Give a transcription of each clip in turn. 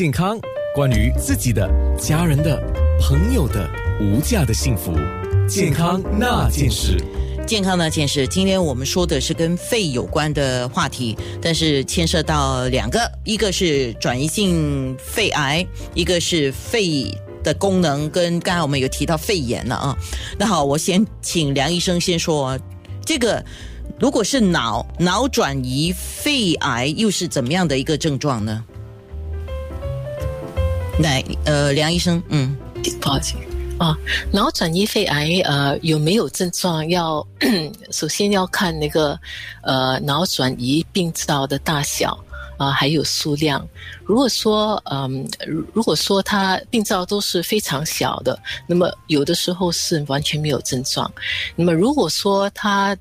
健康，关于自己的、家人的、朋友的无价的幸福，健康那件事。健康那件事，今天我们说的是跟肺有关的话题，但是牵涉到两个，一个是转移性肺癌，一个是肺的功能，跟刚才我们有提到肺炎了啊。那好，我先请梁医生先说，这个如果是脑脑转移肺癌，又是怎么样的一个症状呢？来，呃，梁医生，嗯，不好意思啊，脑转移肺癌，呃，有没有症状？要 首先要看那个呃脑转移病灶的大小啊，还有数量。如果说嗯，如果说它病灶都是非常小的，那么有的时候是完全没有症状。那么如果说它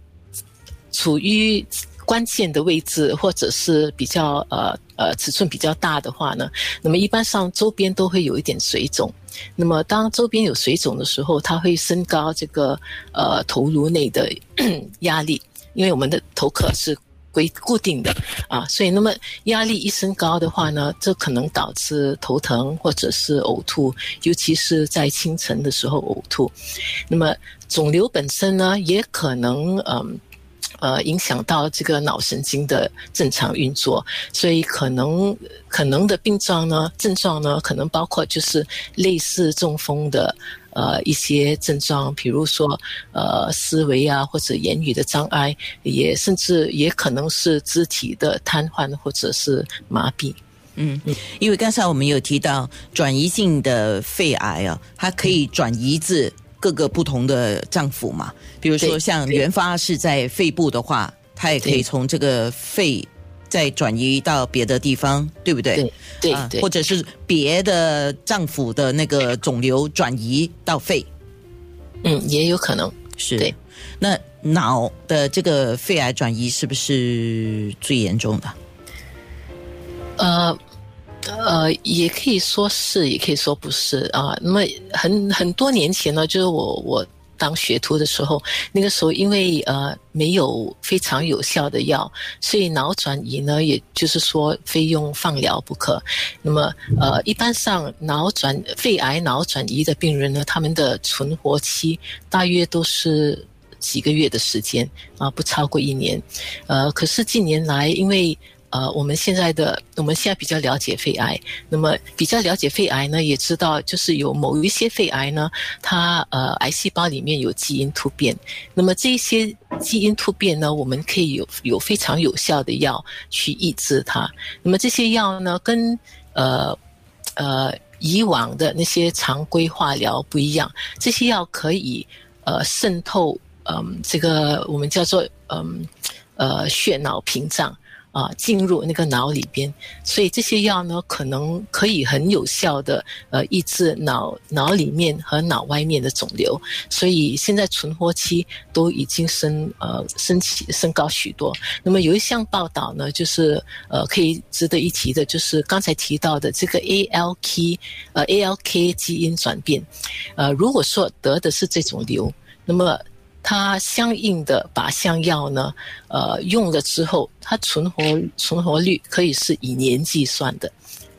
处于关键的位置，或者是比较呃呃尺寸比较大的话呢，那么一般上周边都会有一点水肿。那么当周边有水肿的时候，它会升高这个呃头颅内的 压力，因为我们的头壳是规固定的啊，所以那么压力一升高的话呢，这可能导致头疼或者是呕吐，尤其是在清晨的时候呕吐。那么肿瘤本身呢，也可能嗯。呃，影响到这个脑神经的正常运作，所以可能可能的病状呢，症状呢，可能包括就是类似中风的呃一些症状，比如说呃思维啊或者言语的障碍，也甚至也可能是肢体的瘫痪或者是麻痹。嗯，因为刚才我们有提到转移性的肺癌啊，它可以转移至。各个不同的脏腑嘛，比如说像原发是在肺部的话，它也可以从这个肺再转移到别的地方，对不对？对对，或者是别的脏腑的那个肿瘤转移到肺，嗯，也有可能是。对，那脑的这个肺癌转移是不是最严重的？呃。呃，也可以说是，也可以说不是啊。那么很很多年前呢，就是我我当学徒的时候，那个时候因为呃没有非常有效的药，所以脑转移呢，也就是说非用放疗不可。那么呃，一般上脑转肺癌脑转移的病人呢，他们的存活期大约都是几个月的时间啊，不超过一年。呃，可是近年来因为呃，我们现在的我们现在比较了解肺癌，那么比较了解肺癌呢，也知道就是有某一些肺癌呢，它呃癌细胞里面有基因突变，那么这些基因突变呢，我们可以有有非常有效的药去抑制它。那么这些药呢，跟呃呃以往的那些常规化疗不一样，这些药可以呃渗透嗯这个我们叫做嗯呃血脑屏障。啊，进入那个脑里边，所以这些药呢，可能可以很有效的呃抑制脑脑里面和脑外面的肿瘤，所以现在存活期都已经升呃升起升高许多。那么有一项报道呢，就是呃可以值得一提的，就是刚才提到的这个 ALK 呃 ALK 基因转变，呃如果说得的是这种瘤，那么。它相应的靶向药呢，呃，用了之后，它存活存活率可以是以年计算的，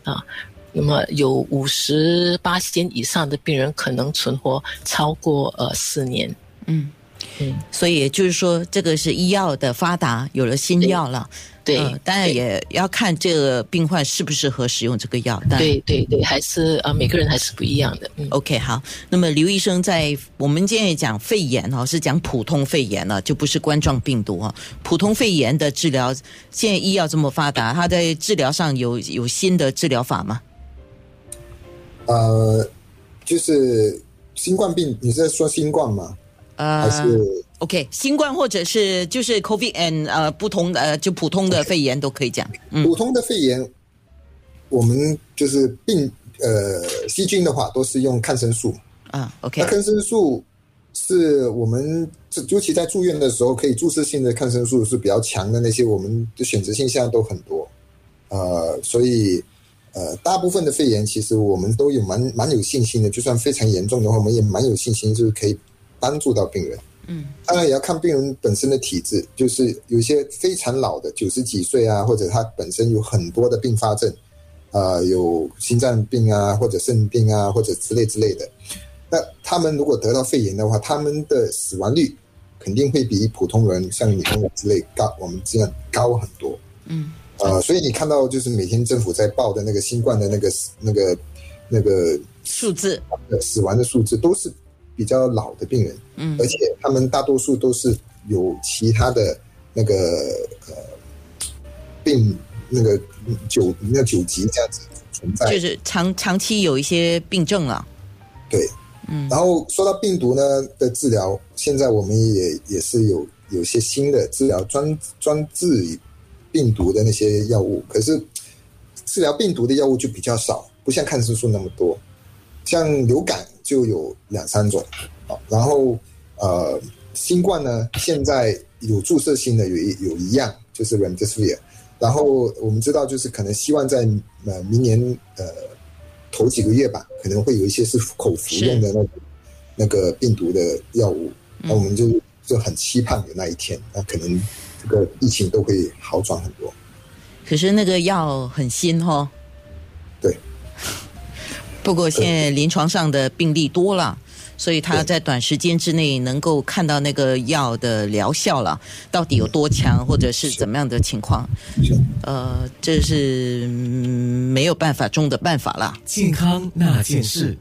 啊，那么有五十八天以上的病人可能存活超过呃四年，嗯。嗯，所以就是说，这个是医药的发达，有了新药了。对，当然也要看这个病患适不适合使用这个药。对对对，还是啊，每个人还是不一样的。OK，好。那么刘医生在我们今天也讲肺炎哦，是讲普通肺炎了，就不是冠状病毒哈。普通肺炎的治疗，现在医药这么发达，它在治疗上有有新的治疗法吗？呃，就是新冠病，你是在说新冠吗？呃，还是？OK，新冠或者是就是 COVID and 呃不同的就普通的肺炎都可以讲。普通的肺炎，我们就是病呃细菌的话都是用抗生素啊。OK，那抗生素是我们尤其在住院的时候可以注射性的抗生素是比较强的那些，我们的选择性现在都很多。呃，所以呃大部分的肺炎其实我们都有蛮蛮有信心的，就算非常严重的话，我们也蛮有信心就是可以帮助到病人。嗯，当然也要看病人本身的体质，就是有些非常老的九十几岁啊，或者他本身有很多的并发症，呃有心脏病啊，或者肾病啊，或者之类之类的。那他们如果得到肺炎的话，他们的死亡率肯定会比普通人像你跟我之类高，我们这样高很多。嗯，呃，所以你看到就是每天政府在报的那个新冠的那个那个那个数字，死亡的数字都是比较老的病人，嗯而且他们大多数都是有其他的那个呃病那个九那九级这样子存在，就是长长期有一些病症了。对，嗯然后说到病毒呢的治疗，现在我们也也是有有些新的治疗专专治病毒的那些药物，可是治疗病毒的药物就比较少，不像抗生素那么多。像流感就有两三种啊，然后呃，新冠呢现在有注射性的有一有一样就是 remdesivir，然后我们知道就是可能希望在呃明年呃头几个月吧，可能会有一些是口服用的那个那个病毒的药物，那我们就就很期盼有那一天，那可能这个疫情都会好转很多。可是那个药很新哦。对。不过现在临床上的病例多了，所以他在短时间之内能够看到那个药的疗效了，到底有多强，或者是怎么样的情况，呃，这是、嗯没有办法中的办法了。健康那件事。